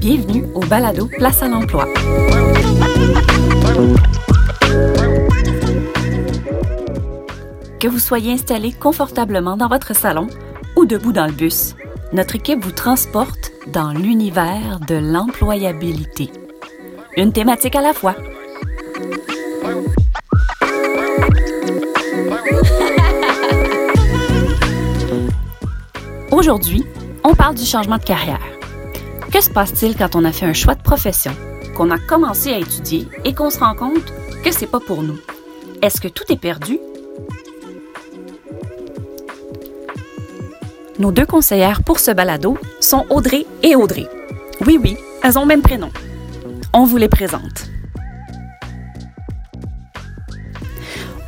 Bienvenue au balado Place à l'emploi. Que vous soyez installé confortablement dans votre salon ou debout dans le bus, notre équipe vous transporte dans l'univers de l'employabilité. Une thématique à la fois. Aujourd'hui, on parle du changement de carrière. Que se passe-t-il quand on a fait un choix de profession, qu'on a commencé à étudier et qu'on se rend compte que c'est pas pour nous? Est-ce que tout est perdu? Nos deux conseillères pour ce balado sont Audrey et Audrey. Oui, oui, elles ont même prénom. On vous les présente.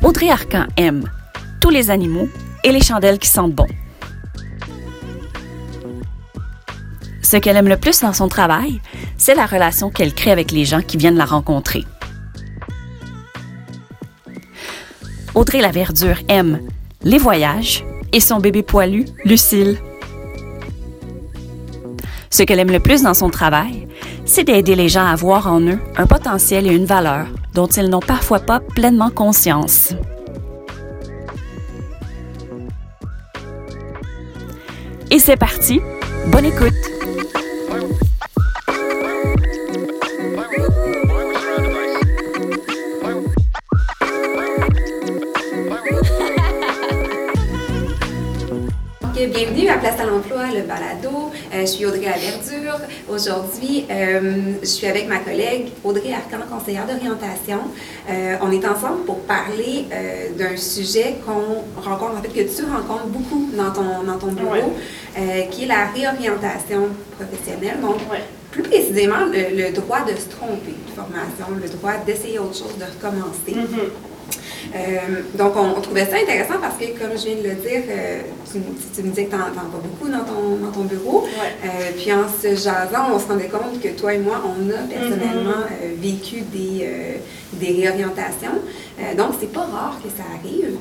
Audrey Arcan aime tous les animaux et les chandelles qui sentent bon. Ce qu'elle aime le plus dans son travail, c'est la relation qu'elle crée avec les gens qui viennent la rencontrer. Audrey la Verdure aime les voyages et son bébé poilu, Lucille. Ce qu'elle aime le plus dans son travail, c'est d'aider les gens à voir en eux un potentiel et une valeur dont ils n'ont parfois pas pleinement conscience. Et c'est parti, bonne écoute! Bienvenue à Place à l'emploi, le balado. Euh, je suis Audrey Laverdure. Aujourd'hui, euh, je suis avec ma collègue Audrey Arcan, conseillère d'orientation. Euh, on est ensemble pour parler d'un sujet qu'on rencontre, en fait, que tu rencontres beaucoup dans ton, dans ton bureau, qui est la réorientation professionnelle. Donc, plus précisément, le, droit de se tromper de formation, le droit d'essayer autre chose, de recommencer. Mm-hmm. Donc, on, trouvait ça intéressant parce que, comme je viens de le dire, euh, tu, me disais que tu n'en pas beaucoup dans ton, dans ton bureau. Euh, puis en se jasant, on se rendait compte que toi et moi, on a personnellement mm-hmm. vécu des, des réorientations. donc, c'est pas rare que ça arrive.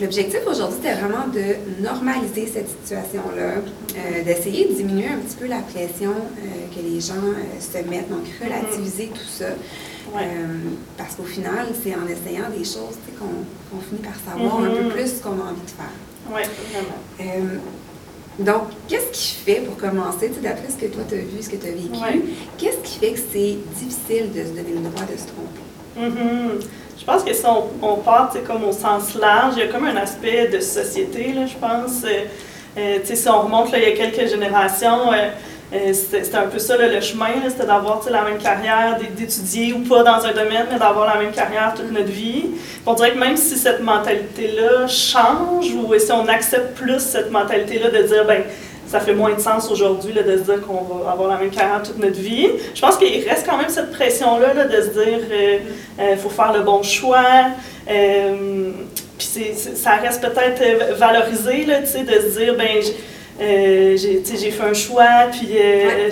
l'objectif aujourd'hui, c'était vraiment de normaliser cette situation-là, d'essayer de diminuer un petit peu la pression que les gens se mettent, donc relativiser tout ça. Euh, parce qu'au final, c'est en essayant des choses qu'on finit par savoir un peu mm-hmm. plus ce qu'on a envie de faire. Oui, vraiment. Euh, donc, qu'est-ce qui fait, pour commencer, d'après ce que toi tu as vu, ce que tu as vécu, qu'est-ce qui fait que c'est difficile de se donner le droit de se tromper? Mm-hmm. Je pense que si on, on part comme au sens large, il y a comme un aspect de société, là, je pense. Euh, si on remonte là, il y a quelques générations, c'était un peu ça le chemin, c'était d'avoir la même carrière, d'étudier ou pas dans un domaine, mais d'avoir la même carrière toute notre vie. On dirait que même si cette mentalité-là change ou si on accepte plus cette mentalité-là de dire, ben ça fait moins de sens aujourd'hui de se dire qu'on va avoir la même carrière toute notre vie. Je pense qu'il reste quand même cette pression-là de se dire euh, euh, faut faire le bon choix. puis ça reste peut-être valorisé là, de se dire ben euh, j'ai fait un choix, puis euh,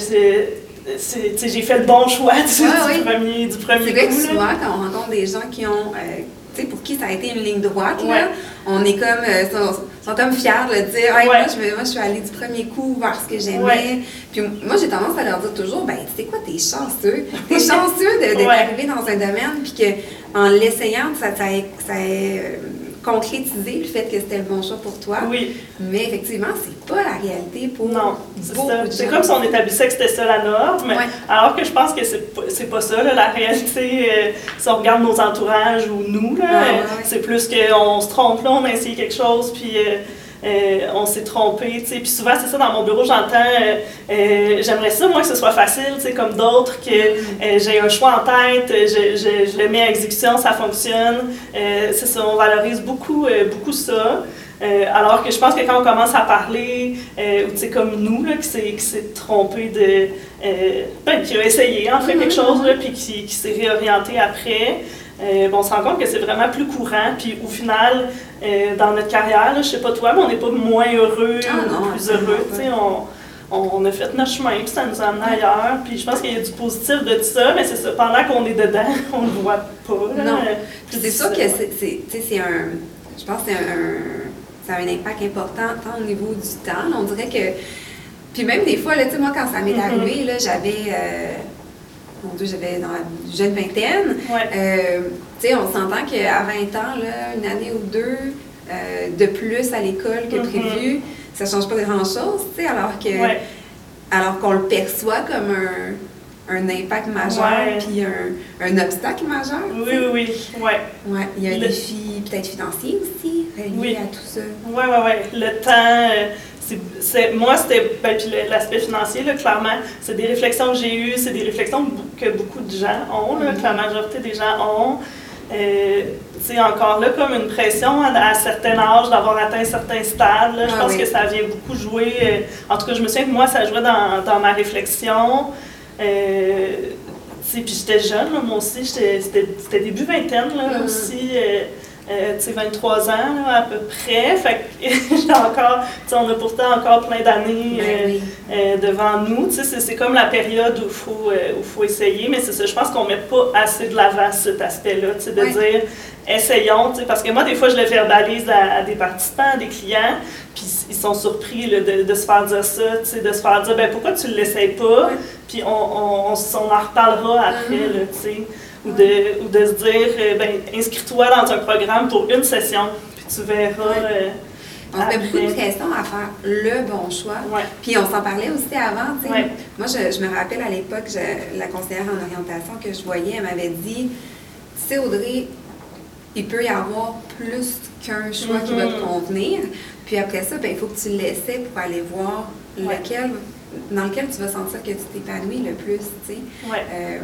j'ai fait le bon choix du, premier, du premier C'est vrai que souvent, quand on rencontre des gens qui ont, euh, pour qui ça a été une ligne droite, là, on est comme, euh, sont, comme fiers de dire, moi, je, moi, je suis allée du premier coup voir ce que j'aimais. Puis moi, j'ai tendance à leur dire toujours, ben, tu sais quoi, t'es chanceux. T'es chanceux d'être arrivé dans un domaine, puis qu'en l'essayant, ça, ça, ça, concrétiser le fait que c'était le bon choix pour toi. Oui. Mais effectivement, c'est pas la réalité pour non, c'est comme si on établissait que c'était ça la norme, alors que je pense que c'est pas, ça la réalité. Euh, si on regarde nos entourages ou nous, c'est plus qu'on se trompe là, on a essayé quelque chose, puis... Euh, euh, on s'est trompé, tu sais. Puis souvent, c'est ça, dans mon bureau, j'entends, euh, euh, j'aimerais ça, moi, que ce soit facile, tu sais, comme d'autres, que j'ai un choix en tête, je, je, le mets à exécution, ça fonctionne. c'est ça, on valorise beaucoup, beaucoup ça. alors que je pense que quand on commence à parler, ou tu sais, comme nous, là, qui s'est trompé de. Ben, qui a essayé, en fait, quelque mm-hmm. chose, là, puis qui, qui s'est réorienté après, euh, on se rend compte que c'est vraiment plus courant. Puis au final, euh, dans notre carrière, je sais pas toi, mais on n'est pas moins heureux ah ou plus heureux. On, on, a fait notre chemin, puis ça nous a amené ailleurs. Puis je pense qu'il y a du positif de tout ça, mais c'est ça, pendant qu'on est dedans, on ne le voit pas. Non. c'est sûr que c'est un. Je pense que c'est un, ça a un impact important tant au niveau du temps. On dirait que. Puis même des fois, là, moi, quand ça m'est mm-hmm. arrivé, là, j'avais. Euh, mon Dieu, j'avais dans la jeune vingtaine. Euh, tu sais, on s'entend qu'à 20 ans, là, une année ou deux euh, de plus à l'école que mm-hmm. prévu, ça change pas grand-chose, tu sais, alors que. Alors qu'on le perçoit comme un un impact majeur puis un, un, obstacle majeur. Oui, oui, oui. Ouais. Ouais. Il y a un défi peut-être financier aussi relié à tout ça. Oui, oui, oui. Le temps. Euh, moi, c'était. Ben, puis l'aspect financier, là, clairement, c'est des réflexions que j'ai eues, c'est des réflexions que beaucoup de gens ont, là, que la majorité des gens ont. Euh, c'est encore là comme une pression à, un certain âge d'avoir atteint certains stades. je ah pense que ça vient beaucoup jouer. Euh, en tout cas, je me souviens que moi, ça jouait dans, dans ma réflexion. Euh, puis j'étais jeune, moi aussi, c'était début vingtaine là, mm-hmm. aussi. Euh, euh, tu sais, 23 ans à peu près. Fait que encore, on a pourtant encore plein d'années ben euh, devant nous. Tu sais, c'est comme la période où il faut, où faut essayer, mais c'est ça, je pense qu'on met pas assez de l'avant cet aspect-là, tu sais, de dire essayons, parce que moi, des fois, je le verbalise à, des participants, à des clients, puis ils sont surpris de, de, se faire dire ça, de se faire dire, ben pourquoi tu ne l'essayes pas, puis on, on, on, en reparlera après, mm-hmm. Ou, de, ou de se dire, euh, ben, inscris-toi dans un programme pour une session, puis tu verras. Euh, on se met beaucoup de pression à faire le bon choix. Puis on s'en parlait aussi avant. Moi, je, je, me rappelle à l'époque, la conseillère en orientation que je voyais, elle m'avait dit Tu sais, Audrey, il peut y avoir plus qu'un choix qui va te mm-hmm. convenir. Puis après ça, ben, il faut que tu l'essaies pour aller voir lequel, dans lequel tu vas sentir que tu t'épanouis le plus. Tu sais. Euh,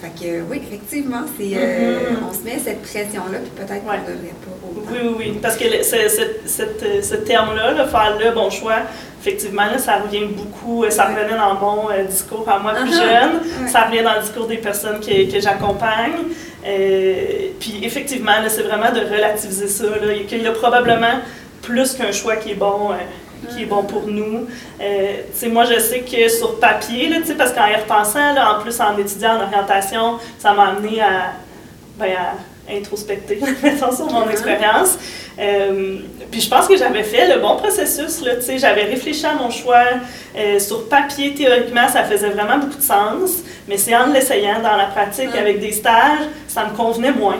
fait que oui, effectivement, c'est, euh, mm-hmm. on se met cette pression-là, puis peut-être qu'on ne devrait pas. Oui, oui, oui. Parce que ce terme-là, faire le bon choix, effectivement, là, ça revient beaucoup, euh, ça revenait dans mon discours à moi plus uh-huh. jeune, ça revient dans le discours des personnes que, que j'accompagne. Euh, puis effectivement, c'est vraiment de relativiser ça, qu'il y a probablement plus qu'un choix qui est bon. Qui est bon pour nous. Euh, moi, je sais que sur papier, là, parce qu'en y repensant, là, en plus en étudiant en orientation, ça m'a amené à, ben, à introspecter, sur mon expérience. Euh, puis je pense que j'avais fait le bon processus, là, j'avais réfléchi à mon choix. Euh, sur papier, théoriquement, ça faisait vraiment beaucoup de sens, mais c'est en l'essayant dans la pratique avec des stages, ça me convenait moins,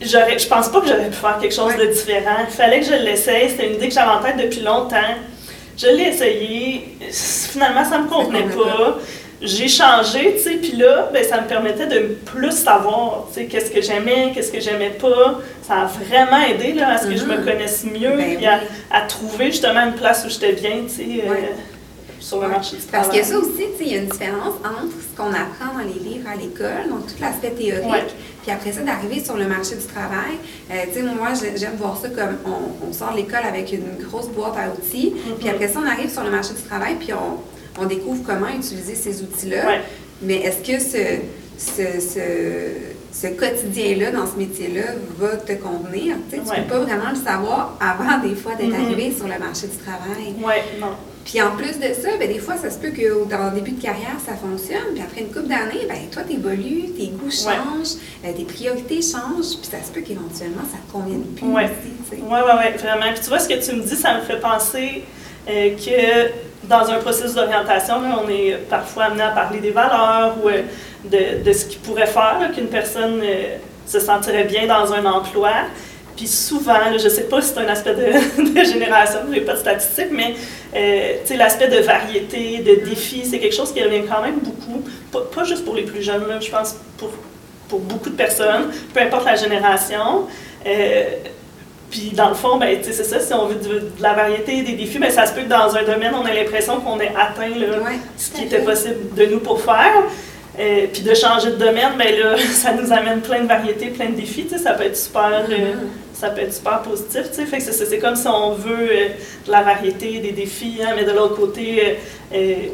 ouais. Je pense pas que j'aurais pu faire quelque chose de différent. Il fallait que je l'essaye. C'était une idée que j'avais en tête depuis longtemps. Je l'ai essayé. Finalement, ça me convenait pas j'ai changé, tu sais, puis là, ben, ça me permettait de plus savoir, tu sais, qu'est-ce que j'aimais, qu'est-ce que j'aimais pas. Ça a vraiment aidé, là, à ce que je me mm-hmm. connaisse mieux, ben puis à, trouver justement une place où j'étais bien, tu sais, euh, sur le marché du travail. Parce que ça aussi, tu sais, il y a une différence entre ce qu'on apprend dans les livres à l'école, donc tout l'aspect théorique, puis après ça, d'arriver sur le marché du travail. Euh, tu sais, moi, j'aime voir ça comme on, sort de l'école avec une grosse boîte à outils, puis mm-hmm. après ça, on arrive sur le marché du travail, puis on on découvre comment utiliser ces outils-là. Mais est-ce que ce, ce, quotidien-là, dans ce métier-là, va te convenir? Tu ne peux pas vraiment le savoir avant, des fois, d'être mm-hmm. arrivé sur le marché du travail. Oui, non. Puis en plus de ça, ben, des fois, ça se peut que dans le début de carrière, ça fonctionne. Puis après une couple d'années, ben, toi, tu évolues, tes goûts changent, euh, tes priorités changent. Puis ça se peut qu'éventuellement, ça te convienne plus Oui, oui, oui, vraiment. Puis tu vois, ce que tu me dis, ça me fait penser euh, que dans un processus d'orientation, on est parfois amené à parler des valeurs ou euh, de, ce qui pourrait faire qu'une personne euh, se sentirait bien dans un emploi. Puis souvent, je ne sais pas si c'est un aspect de, génération, je n'ai pas de statistiques, mais euh, l'aspect de variété, de défi, c'est quelque chose qui revient quand même beaucoup, pas, juste pour les plus jeunes, je pense pour, pour beaucoup de personnes, peu importe la génération. Puis dans le fond, ben, c'est ça, si on veut de, la variété, des défis, ben, ça se peut que dans un domaine, on ait l'impression qu'on ait atteint ce qui était possible de nous pour faire. Euh, puis de changer de domaine, ben là, ça nous amène plein de variétés, plein de défis, ça peut être super, euh, mm-hmm. ça peut être super positif, fait que c'est comme si on veut euh, de la variété, des défis, hein, mais de l'autre côté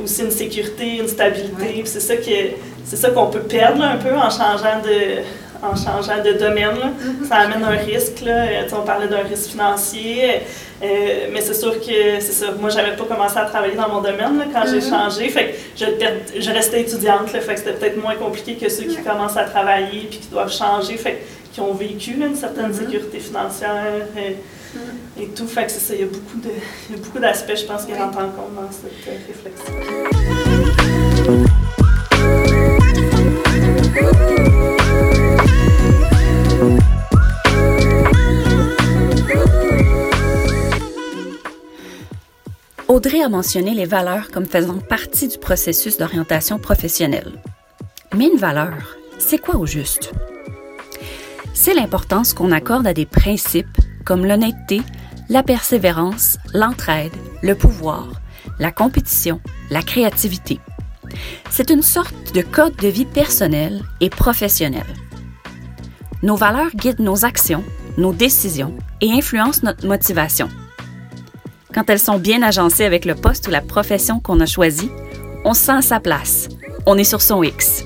aussi une sécurité, une stabilité, ça c'est ça qu'on peut perdre un peu en changeant de, en, changeant de domaine. Mm-hmm. Ça amène un risque. Là. on parlait d'un risque financier, mais c'est sûr que c'est ça. Moi, j'avais pas commencé à travailler dans mon domaine quand j'ai Mm-hmm. changé. Fait je, je restais étudiante. Là, fait que c'était peut-être moins compliqué que ceux qui commencent à travailler puis qui doivent changer. Fait qui ont vécu une certaine Mm-hmm. sécurité financière et, tout. Fait que c'est ça. Il y a beaucoup de, il y a beaucoup d'aspects, je pense, qui rentrent en compte dans cette euh, réflexion. Audrey a mentionné les valeurs comme faisant partie du processus d'orientation professionnelle. Mais une valeur, c'est quoi au juste? C'est l'importance qu'on accorde à des principes comme l'honnêteté, la persévérance, l'entraide, le pouvoir, la compétition, la créativité. C'est une sorte de code de vie personnel et professionnel. Nos valeurs guident nos actions, nos décisions et influencent notre motivation. Quand elles sont bien agencées avec le poste ou la profession qu'on a choisi, on se sent à sa place. On est sur son X.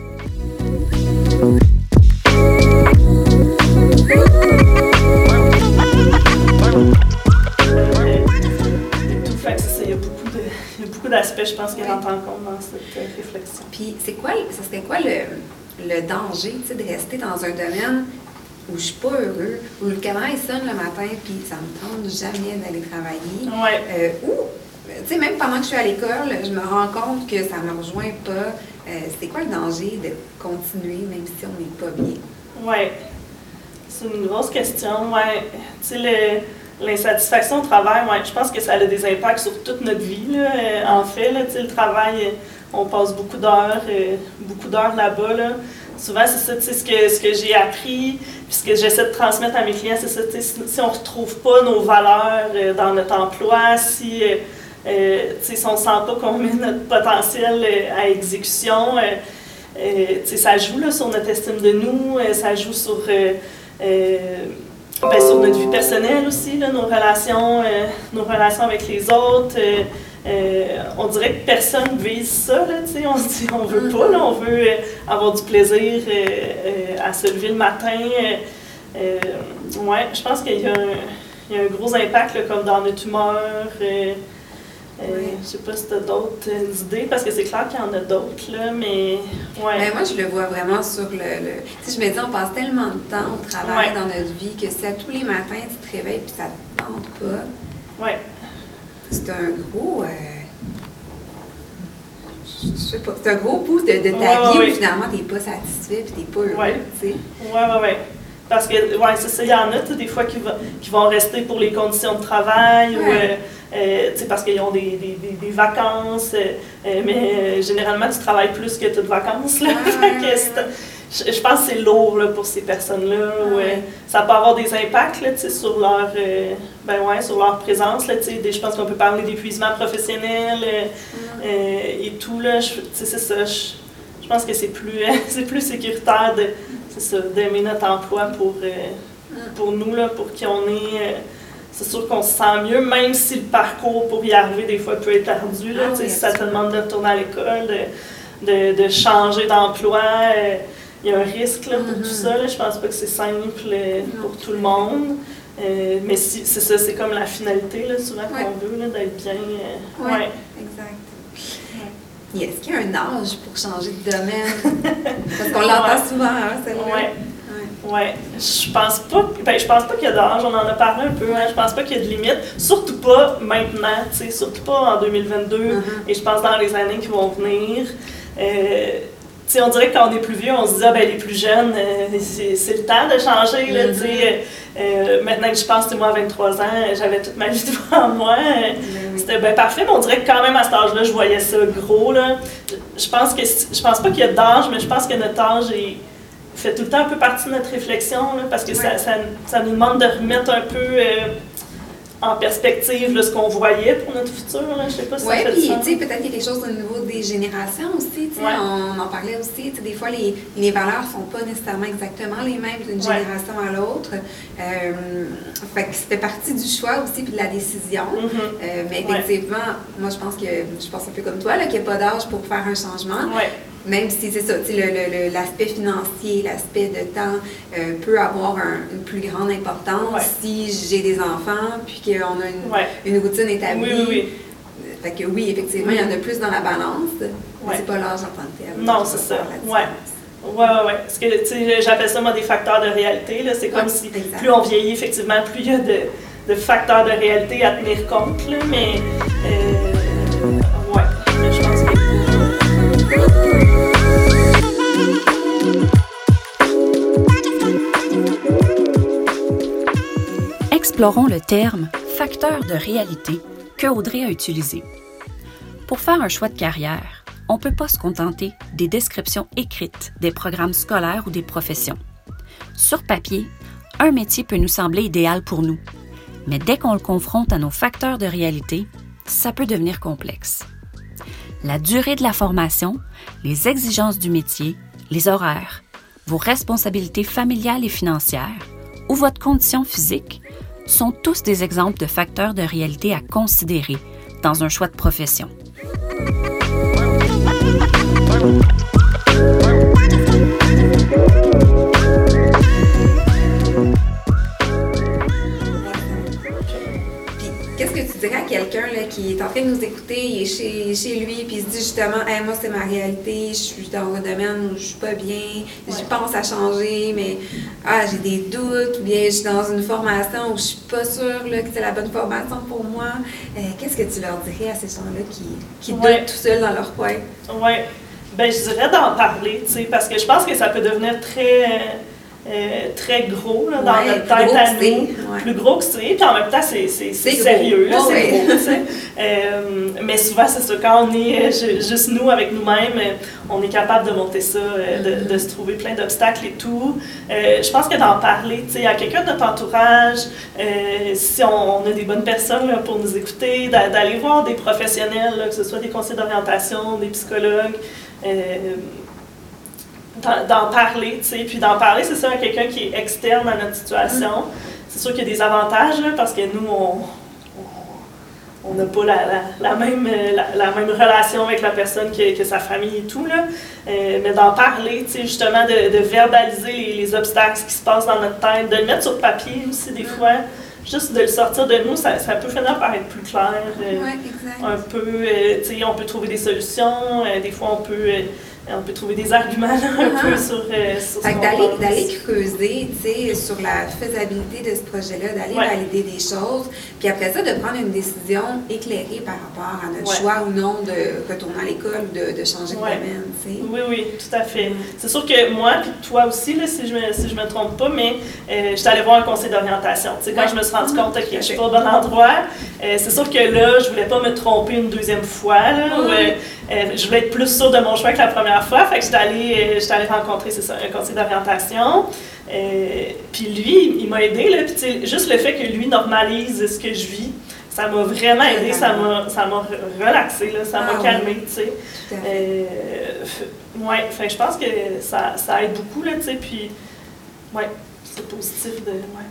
Il y a beaucoup d'aspects, je pense, rentrent en compte dans cette euh, réflexion. Puis, c'est quoi, ça serait quoi le, le danger de rester dans un domaine où je suis pas heureux, où le il sonne le matin, puis ça me tente jamais d'aller travailler. Ouais. Euh, ou, tu sais, même pendant que je suis à l'école, je me rends compte que ça me rejoint pas. Euh, c'est quoi le danger de continuer même si on n'est pas bien? Oui. C'est une grosse question. Ouais. Tu sais, l'insatisfaction au travail, ouais, je pense que ça a des impacts sur toute notre vie. Là. En fait, là, le travail, on passe beaucoup d'heures, euh, beaucoup d'heures là-bas. Là. Souvent, c'est ça, ce que, ce que j'ai appris, puis ce que j'essaie de transmettre à mes clients, c'est ça, si on ne retrouve pas nos valeurs euh, dans notre emploi, si, euh, euh, on ne sent pas qu'on met notre potentiel à exécution, ça joue là, sur notre estime de nous, ça joue sur, ben, sur notre vie personnelle aussi, nos, relations, nos relations avec les autres. Euh, on dirait que personne vise ça, là, on se dit on veut pas, là, on veut euh, avoir du plaisir euh, à se lever le matin. ouais, je pense qu'il y, y, a un gros impact là, comme dans notre humeur. Oui. Je sais pas si tu as d'autres idées, parce que c'est clair qu'il y en a d'autres, là, mais ouais. Ben, moi, je le vois vraiment sur le... le... Tu sais, je me dis, on passe tellement de temps au travail ouais. dans notre vie que si à tous les matins, tu te réveilles et ça te tente pas, ouais. C'est un gros... Euh... Je sais pas, c'est un gros pouce de, de ta ouais, vie ouais, où finalement, tu n'es pas satisfait et tu n'es pas heureux. Oui, oui, oui. Parce que, ouais, c'est ça, il y en a, des fois, qui, va, qui, vont rester pour les conditions de travail, ou, euh, euh, parce qu'ils ont des, des, des, des vacances, euh, mais généralement, tu travailles plus que tu de vacances. Là. je, je, pense que c'est lourd là, pour ces personnes-là. Ouais. ça peut avoir des impacts là, sur, leur, ben ouais, sur leur présence. Là, des, je pense qu'on peut parler d'épuisement professionnel et tout. Là, c'est ça. Je, je pense que c'est plus, c'est plus sécuritaire de d'aimer notre emploi pour, euh, pour nous, là, pour qui on est. Euh, c'est sûr qu'on se sent mieux, même si le parcours pour y arriver, des fois, peut être ardu. Là, ah, oui, ça te demande de retourner à l'école, de, de, de, changer d'emploi, il euh, y a un risque là, pour mm -hmm. tout ça. Là. Je pense pas que c'est simple pour tout le monde. mais si, c'est ça, c'est comme la finalité, là, souvent, ouais. qu'on veut, d'être bien. Oui, ouais. exact. Est-ce qu'il y a un âge pour changer de domaine? Parce qu'on l'entend ouais. souvent, hein, celle-là. Oui. Ouais. Je pense pas, ben, je pense pas qu'il y a d'âge, on en a parlé un peu, hein, je pense pas qu'il y a de limite, surtout pas maintenant, surtout pas en 2022, uh -huh. et je pense dans les années qui vont venir. Euh, T'sais, on dirait que quand on est plus vieux, on se dit, ah, ben, les plus jeunes, euh, c'est le temps de changer. Là, mm -hmm. euh, maintenant que je pense, moi, à 23 ans, j'avais toute ma vie devant moi. Mm -hmm. C'était ben, parfait, mais on dirait que quand même à cet âge-là, je voyais ça gros. Là. Je pense que je pense pas qu'il y a d'âge, mais je pense que notre âge est, fait tout le temps un peu partie de notre réflexion, là, parce que ouais. ça, ça, ça, nous demande de remettre un peu en perspective là, ce qu'on voyait pour notre futur. Là. Je sais pas si ouais, ça fait puis, peut-être qu'il y a quelque chose au niveau des générations aussi. Ouais. On, on en parlait aussi. Des fois, les, les valeurs ne sont pas nécessairement exactement les mêmes d'une ouais. génération à l'autre. Euh, fait que c'était partie du choix aussi puis de la décision. Mm -hmm. euh, mais effectivement, moi, je pense que je pense un peu comme toi, qu'il n'y a pas d'âge pour faire un changement. Même si c'est ça, l'aspect financier, l'aspect de temps euh, peut avoir une plus grande importance si j'ai des enfants, puis qu'on a une, routine établie. Oui, oui, oui. Fait que oui, effectivement, il y en a plus dans la balance, mais c'est pas l'âge en tant que tel. Non, c'est ça. Ouais. Oui, oui, oui. Parce que, tu sais, j'appelle ça, moi, des facteurs de réalité. C'est comme si plus on vieillit, effectivement, plus il y a de, de, facteurs de réalité à tenir compte. Là, mais, euh, Explorons le terme facteur de réalité que Audrey a utilisé. Pour faire un choix de carrière, on ne peut pas se contenter des descriptions écrites des programmes scolaires ou des professions. Sur papier, un métier peut nous sembler idéal pour nous, mais dès qu'on le confronte à nos facteurs de réalité, ça peut devenir complexe. La durée de la formation, les exigences du métier, les horaires, vos responsabilités familiales et financières ou votre condition physique sont tous des exemples de facteurs de réalité à considérer dans un choix de profession. Quelqu'un qui est en train de nous écouter, il est chez, chez lui, puis il se dit justement, moi c'est ma réalité, je suis dans un domaine où je suis pas bien, je pense à changer, mais ah, j'ai des doutes, ou bien je suis dans une formation où je suis pas sûre que c'est la bonne formation pour moi. Euh, qu'est-ce que tu leur dirais à ces gens-là qui, qui doutent tout seuls dans leur coin? Oui. Ben, je dirais d'en parler, tu sais, parce que je pense que ça peut devenir très, euh, très gros là, dans notre tête à nous. Plus gros que c'est, puis en même temps, c'est sérieux, c'est gros. Euh, mais souvent, c'est ça, quand on est euh, juste nous avec nous-mêmes, on est capable de monter ça, de, de, se trouver plein d'obstacles et tout. je pense que d'en parler, tu sais, à quelqu'un de notre entourage, si on, a des bonnes personnes là, pour nous écouter, d'aller voir des professionnels, là, que ce soit des conseils d'orientation, des psychologues, euh, d'en parler, tu sais. Puis d'en parler, c'est ça, à quelqu'un qui est externe à notre situation. Mm-hmm. C'est sûr qu'il y a des avantages, parce que nous, on on n'a pas la, la, même, la, même relation avec la personne que, que sa famille et tout. Là. Euh, mais d'en parler, tu sais, justement, de, de verbaliser les, les, obstacles qui se passent dans notre tête, de le mettre sur papier aussi, des mm-hmm. fois. Juste de le sortir de nous, ça, ça peut finir par être plus clair. Euh, un peu, euh, tu sais, on peut trouver des solutions. des fois, on peut on peut trouver des arguments un peu sur, euh, sur fait d'aller, creuser sur la faisabilité de ce projet-là, d'aller valider des choses, puis après ça, de prendre une décision éclairée par rapport à notre choix ou non de retourner à l'école ou de, changer de domaine. Oui, oui, tout à fait. C'est sûr que moi, puis toi aussi, là, si je ne me, si je me trompe pas, mais euh, je suis allée voir un conseil d'orientation. Quand je me suis rendu compte que je ne suis pas au bon endroit, euh, c'est sûr que là, je ne voulais pas me tromper une deuxième fois. Là, euh, je voulais être plus sûre de mon choix que la première fois. Fait que j'étais allée, euh, allée rencontrer, c'est ça, un conseiller d'orientation. Euh, puis lui, il m'a aidé. Là, puis juste le fait que lui normalise ce que je vis, ça m'a vraiment aidé, ça m'a, ça m'a relaxé, là, ça m'a ah calmé, tu sais. ouais, fait je pense que ça, ça aide beaucoup, là, tu sais, puis, ouais, c'est positif de, ouais.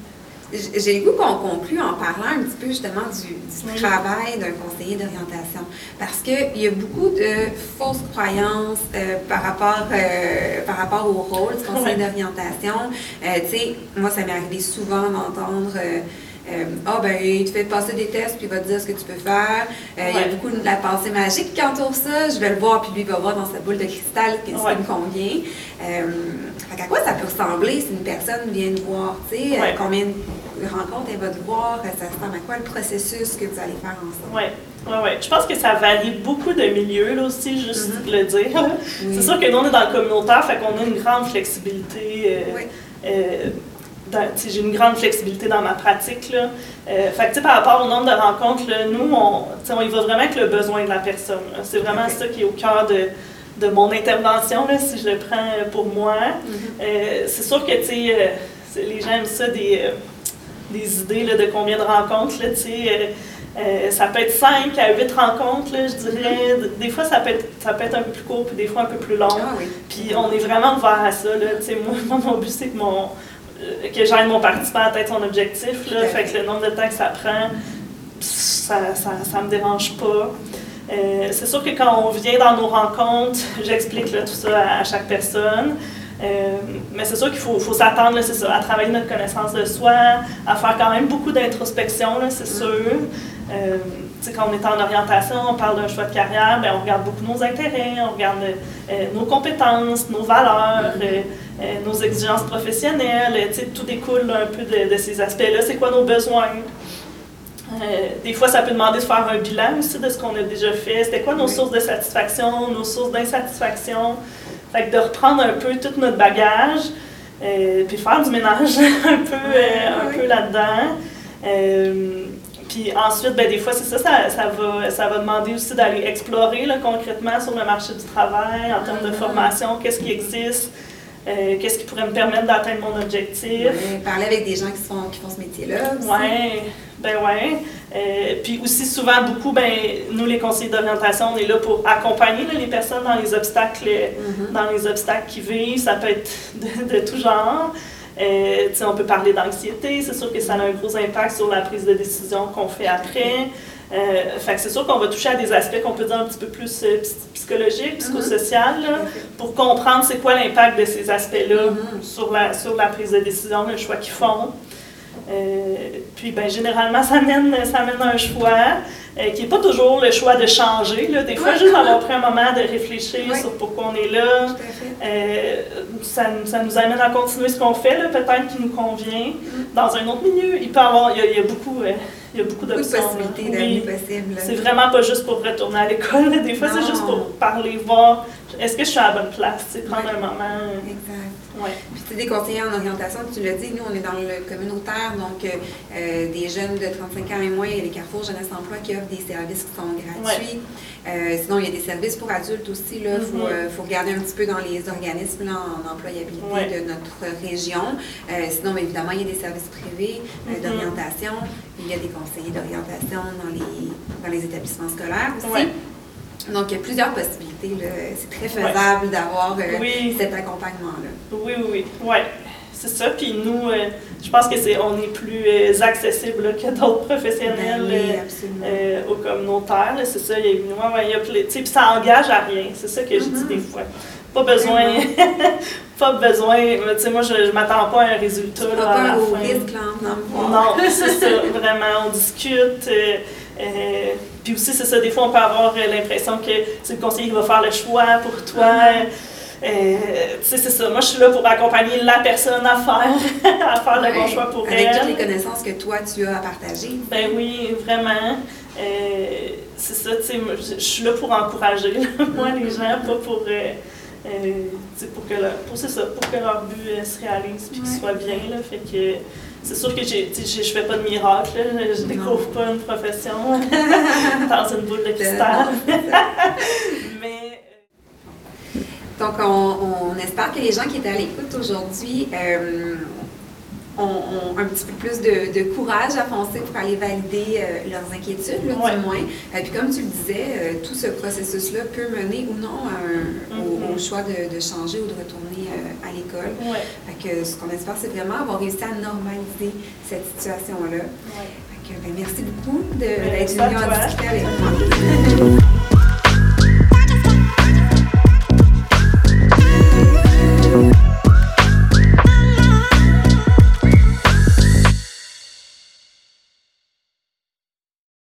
J'ai le goût qu'on conclue en parlant un petit peu justement du, travail d'un conseiller d'orientation. Parce qu'il y a beaucoup de fausses croyances euh, par, rapport, euh, par rapport au rôle du conseiller d'orientation. Euh, tu sais, moi, ça m'est arrivé souvent d'entendre. ah, ben, il te fait passer des tests, puis il va te dire ce que tu peux faire. Il y a beaucoup de la pensée magique qui entoure ça. Je vais le voir, puis lui, il va voir dans sa boule de cristal ce qui me convient. à quoi ça peut ressembler si une personne vient nous voir? Tu sais, combien rencontre et votre voir, ça ressemble à quoi le processus que vous allez faire ensemble? Oui. Oui, oui. Je pense que ça varie beaucoup de milieux, là aussi, juste mm-hmm. le dire. C'est sûr que nous, on est dans le communautaire, fait qu'on a une grande flexibilité. Euh, euh, j'ai une grande flexibilité dans ma pratique. Là. Euh, fait par rapport au nombre de rencontres, nous, on, on y va vraiment avec le besoin de la personne. C'est vraiment ça qui est au cœur de, de mon intervention, là, si je le prends pour moi. Mm-hmm. c'est sûr que les gens aiment ça des des idées là, de combien de rencontres. Là, euh, euh, ça peut être 5 à 8 rencontres, là, je dirais. Mm-hmm. Des fois, ça peut, être, ça peut être un peu plus court, puis des fois un peu plus long. Ah puis on est vraiment ouvert à ça. Là. Moi, mon but, c'est que, mon, euh, que j'aide mon participant à atteindre son objectif. Là, fait que le nombre de temps que ça prend, ça ne ça, ça me dérange pas. Euh, c'est sûr que quand on vient dans nos rencontres, j'explique tout ça à, chaque personne. Euh, mais c'est sûr qu'il faut, faut s'attendre à travailler notre connaissance de soi, à faire quand même beaucoup d'introspection, c'est sûr. Euh, quand on est en orientation, on parle d'un choix de carrière, bien, on regarde beaucoup nos intérêts, on regarde nos compétences, nos valeurs, nos exigences professionnelles. Tout découle un peu de, de ces aspects-là. C'est quoi nos besoins? Euh, des fois, ça peut demander de faire un bilan aussi de ce qu'on a déjà fait. C'était quoi nos sources de satisfaction, nos sources d'insatisfaction? Fait que de reprendre un peu tout notre bagage, euh, puis faire du ménage un peu, euh, un peu là-dedans. puis ensuite, ben, des fois, c'est ça, ça, va, ça va demander aussi d'aller explorer là, concrètement sur le marché du travail, en termes de formation, qu'est-ce qui existe. qu'est-ce qui pourrait me permettre d'atteindre mon objectif. parler avec des gens qui, font, qui font ce métier-là. Oui, ben ouais. Euh, puis aussi souvent beaucoup, ben nous les conseillers d'orientation, on est là pour accompagner les personnes dans les obstacles, mm-hmm. dans les obstacles qu'ils vivent. Ça peut être de, tout genre. Euh, on peut parler d'anxiété, c'est sûr que ça a un gros impact sur la prise de décision qu'on fait après. Euh, fait c'est sûr qu'on va toucher à des aspects qu'on peut dire un petit peu plus euh, psychologiques, mm-hmm. psychosocial, pour comprendre c'est quoi l'impact de ces aspects-là mm-hmm. sur, la, sur la prise de décision, le choix qu'ils font. Euh, puis ben, généralement, ça mène, ça mène à un choix euh, qui n'est pas toujours le choix de changer. Là. Des fois, juste avoir pris un moment de réfléchir sur pourquoi on est là, euh, ça, ça, nous amène à continuer ce qu'on fait, peut-être qui nous convient, mm. dans un autre milieu. Il peut avoir, il y a, beaucoup, il y a beaucoup d'options. Oui, possibles. C'est vraiment pas juste pour retourner à l'école. Des fois, c'est juste pour parler, voir est-ce que je suis à la bonne place, prendre un moment. Exact. Ouais. Puis tu es des conseillers en orientation, tu l'as dit, nous on est dans le communautaire, donc euh, euh, des jeunes de 35 ans et moins, il y a les Carrefour Jeunesse Emploi qui offrent des services qui sont gratuits. Euh, sinon, il y a des services pour adultes aussi. Il mm-hmm. faut, regarder un petit peu dans les organismes en employabilité de notre région. sinon, évidemment, il y a des services privés mm-hmm. d'orientation. Il y a des conseillers d'orientation dans les, dans les établissements scolaires aussi. Donc, il y a plusieurs possibilités. C'est très faisable d'avoir euh, cet accompagnement-là. Oui, oui, oui. Ouais. C'est ça. Puis nous, euh, je pense que c'est on est plus euh, accessible que d'autres professionnels ben au communautaire. C'est ça. Il y a, ouais, il y a puis ça engage à rien. C'est ça que je dis mm-hmm. des fois. Pas besoin, pas besoin. Tu sais, moi, je, ne m'attends pas à un résultat là, à la fin. Risque, là, non, c'est ça. Vraiment, on discute. Euh, puis aussi, c'est ça, des fois, on peut avoir euh, l'impression que c'est le conseiller qui va faire le choix pour toi. Euh, tu sais, c'est ça. Moi, je suis là pour accompagner la personne à faire, à faire le bon choix pour elle. Avec toutes les connaissances que toi, tu as à partager. Ben oui, vraiment. c'est ça, tu sais, je suis là pour encourager, moi, les gens, pas pour... pour que leur, pour, ça, pour que leur but se réalise et qu'ils soient bien. Là, fait que c'est sûr que je ne fais pas de miracle, je ne découvre pas une profession dans une boule de cristal. Mais... Euh, Donc, on, espère que les gens qui étaient à l'écoute aujourd'hui euh, ont, un petit peu plus de, courage à foncer pour aller valider euh, leurs inquiétudes, du moins. Et puis comme tu le disais, euh, tout ce processus-là peut mener ou non au, mm-hmm. choix de, changer ou de retourner euh, à l'école. que ce qu'on espère, c'est vraiment avoir réussi à normaliser cette situation-là. Ben, merci beaucoup d'être venu en discuter avec moi.